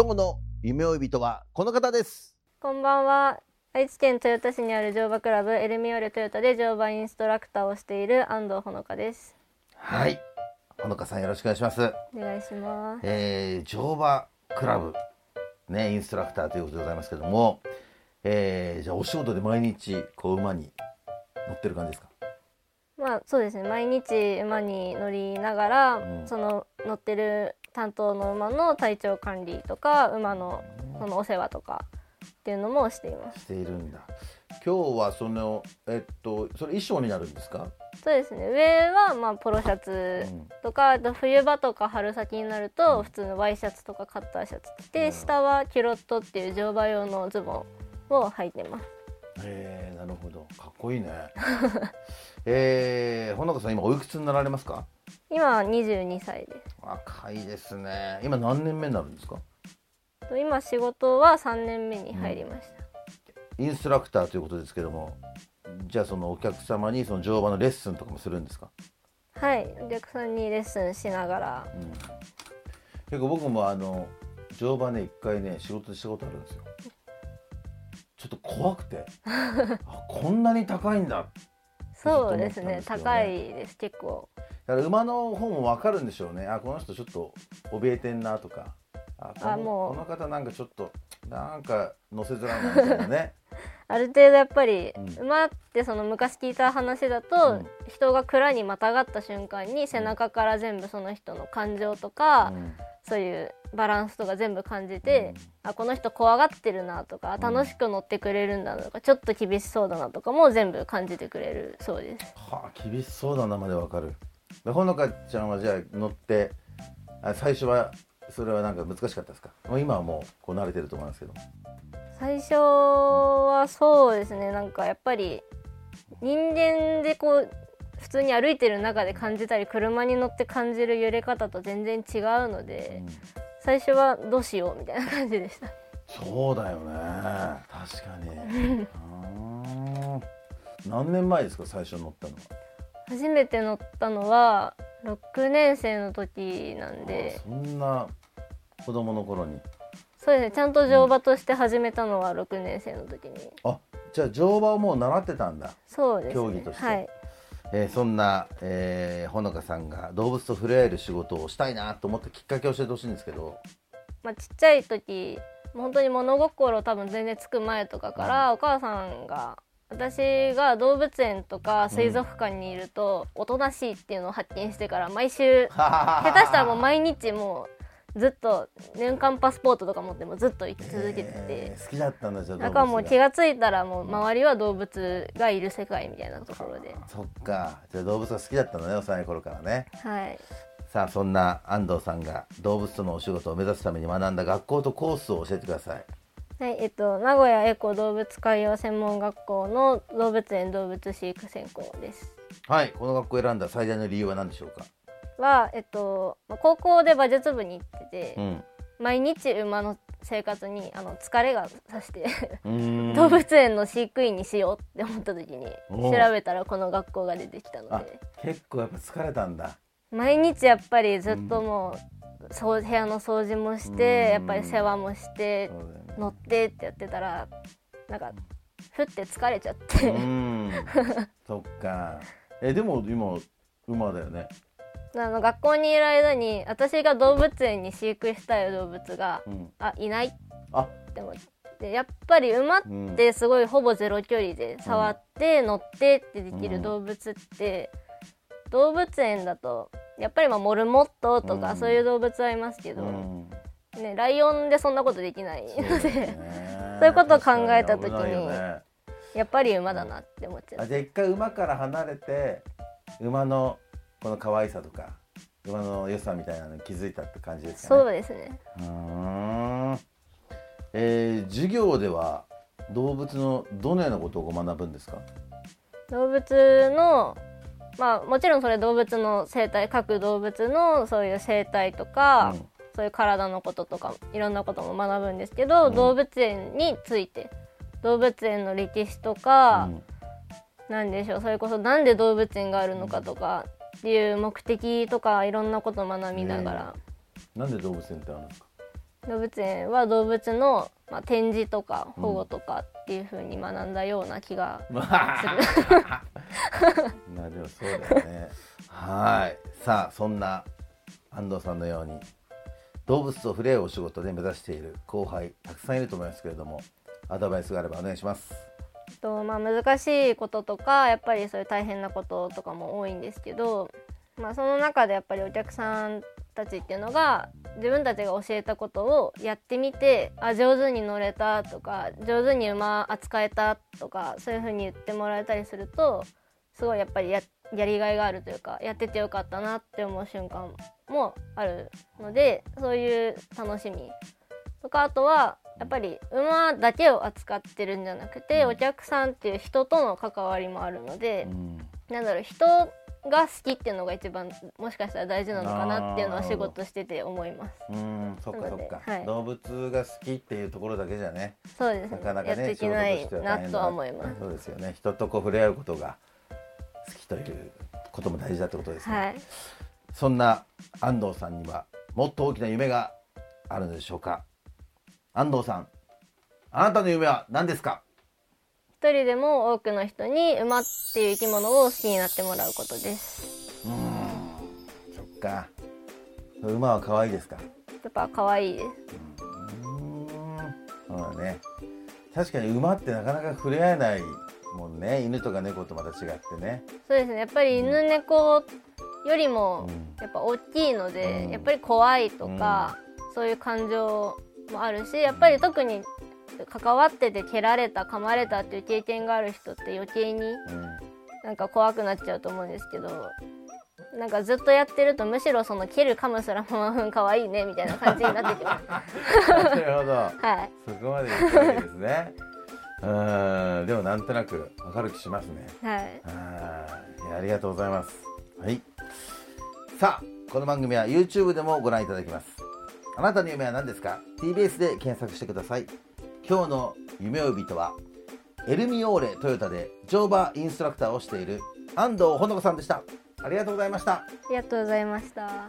今日の夢追い人はこの方ですこんばんは。愛知県豊田市にある乗馬クラブエルミオールトヨタで乗馬インストラクターをしている安藤ほのかです。はいほのかさんよろしくお願いしますお願いします。えー、乗馬クラブねインストラクターということでございますけどもえー、じゃあお仕事で毎日こう馬に乗ってる感じですか？まあそうですね。毎日馬に乗りながら、うんその乗ってる担当の馬の体調管理とか馬のそのお世話とかっていうのもしています。しているんだ。今日はそのえっとそれ衣装になるんですか？そうですね。上はまあポロシャツとか、あと冬場とか春先になると普通のワイシャツとかカッターシャツ着て、下はキュロットっていう乗馬用のズボンを履いてます。へえなるほど。かっこいいね。えー、ほのかさん今おいくつになられますか？今22歳です。若いですね。今何年目になるんですか？と今仕事は3年目に入りました、インストラクターということですけどもじゃあそのお客様にその乗馬のレッスンとかもするんですか、はい。お客さんにレッスンしながら。うん、結構僕もあの乗馬ね一回ね仕事でしたことあるんですよ。ちょっと怖くて。あこんなに高いんだそうですね。高いです。結構だから馬の方も分かるんでしょうね。あこの人ちょっと怯えてんなとか。あこのあもう。この方なんかちょっとなんか乗せづらいなみたいなね。ある程度やっぱり、うん。馬ってその昔聞いた話だと、うん。人が蔵にまたがった瞬間に背中から全部その人の感情とか、うん。そういうバランスとか全部感じて、あこの人怖がってるなとか楽しく乗ってくれるんだなとかちょっと厳しそうだなとかも全部感じてくれるそうです。はあ厳しそうだなまで分かるでほのかちゃんはじゃあ乗ってあ最初はそれはなんか難しかったですか？もう今はもうこう慣れてると思いますけど。最初はそうですね。なんかやっぱり人間でこう普通に歩いてる中で感じたり車に乗って感じる揺れ方と全然違うので、最初はどうしようみたいな感じでした。そうだよね。確かに。何年前ですか最初乗ったのは？初めて乗ったのは6年生の時なんで。そんな子供の頃に。そうですね。ちゃんと乗馬として始めたのは6年生の時に。あじゃあ乗馬をもう習ってたんだ。そうですね。競技として。はい。えーそんな、えーほのかさんが動物と触れ合える仕事をしたいなと思ったきっかけを教えてほしいんですけど、まあ、ちっちゃい時本当に物心多分全然つく前とかから、お母さんが私が動物園とか水族館にいるとおとなしいっていうのを発見してから毎週 下手したらもう毎日もうずっと年間パスポートとか持ってもずっと行き続けてて、えー好きだったんだじゃあだからもう気ががついたらもう周りは動物がいる世界みたいなところで。そっか。じゃあ動物が好きだったのね幼い頃からね。はい。さあそんな安藤さんが動物とのお仕事を目指すために学んだ学校とコースを教えてくださいはい、えっと、名古屋エコ動物海洋専門学校の動物園動物飼育専攻です。はいこの学校を選んだ最大の理由は何でしょうか？は、えっと、まあ高校で馬術部に行ってて、うん。毎日馬の生活にあの疲れがさして 動物園の飼育員にしようって思った時にお調べたらこの学校が出てきたのあで結構やっぱ疲れたんだ。毎日やっぱりずっともう、そう部屋の掃除もしてうん。やっぱり世話もしてそうだよね乗ってってやってたらなんかふって疲れちゃって。そっか。えでも今馬だよね。あの学校にいる間に私が動物園に飼育したい動物が、うん。あいないあって思って。やっぱり馬ってすごいほぼゼロ距離で触って乗ってってできる動物って、動物園だとやっぱりまあモルモットとかうん。そういう動物はいますけど、うんね、ライオンでそんなことできないので、ね。そういうことを考えた時にね。やっぱり馬だなって思っちゃう。あじゃあ一回馬から離れて馬のこの可愛さとか馬の良さみたいなのに気づいたって感じですかね。そうですね。うーん。えー授業では動物のどのようなことをご学ぶんですか？動物のまあもちろんそれ動物の生態各動物のそういう生態とか、うんそういう体のこととかいろんなことも学ぶんですけど、うん。動物園について。動物園の歴史とか、うん。なんでしょうそれこそなんで動物園があるのかとかっていう目的とかいろんなことを学びながら、なんで動物園ってあるんですか？動物園は動物の、まあ、展示とか保護とかっていう風に学んだような気がまあ でもそうだよね。はい。さあそんな安藤さんのように動物と触れ合うお仕事で目指している後輩たくさんいると思いますけれどもアドバイスがあればお願いします。とまあ、難しいこととかやっぱりそういう大変なこととかも多いんですけど、まあ、その中でやっぱりお客さんたちっていうのが自分たちが教えたことをやってみてあ上手に乗れたとか上手に馬扱えたとかそういう風に言ってもらえたりするとすごいやっぱりややりがいがあるというかやっててよかったなって思う瞬間もあるのでそういう楽しみとかあとはやっぱり馬だけを扱ってるんじゃなくて、お客さんっていう人との関わりもあるのでう、ん。なんだろう人が好きっていうのが一番もしかしたら大事なのかなっていうのは仕事してて思います。うん。そっかそっか、はい。動物が好きっていうところだけじゃねそうですね。なかなかねやっていけないなとは思います。そうですよね。人とこう触れ合うことが好きということも大事だってことですね、はい、そんな安藤さんにはもっと大きな夢があるのでしょうか。安藤さんあなたの夢は何ですか？一人でも多くの人に馬っていう生き物を好きになってもらうことです。うーんそっか。馬は可愛いですか？やっぱ可愛いです。うーん。そうだね。確かに馬ってなかなか触れ合えないもんね犬とか猫とまた違ってね。そうですね。やっぱり犬猫よりもうん。やっぱ大きいので、うん。やっぱり怖いとか、そういう感情もあるしやっぱり特に関わってて蹴られた噛まれたっていう経験がある人って余計にうん。なんか怖くなっちゃうと思うんですけどなんかずっとやってるとむしろその蹴る噛むすらもうん可愛いねみたいな感じになってきます。なるほど。はい。そこまで言ったわけですねうんでもなんとなく明るくしますねはいあーいやありがとうございます。はい。さあ、この番組は YouTube でもご覧いただけます。あなたの夢は何ですか ?TBS で検索してください。今日の夢追い人は、エルミオーレトヨタで乗馬インストラクターをしている安藤穂乃花さんでした。ありがとうございました。ありがとうございました。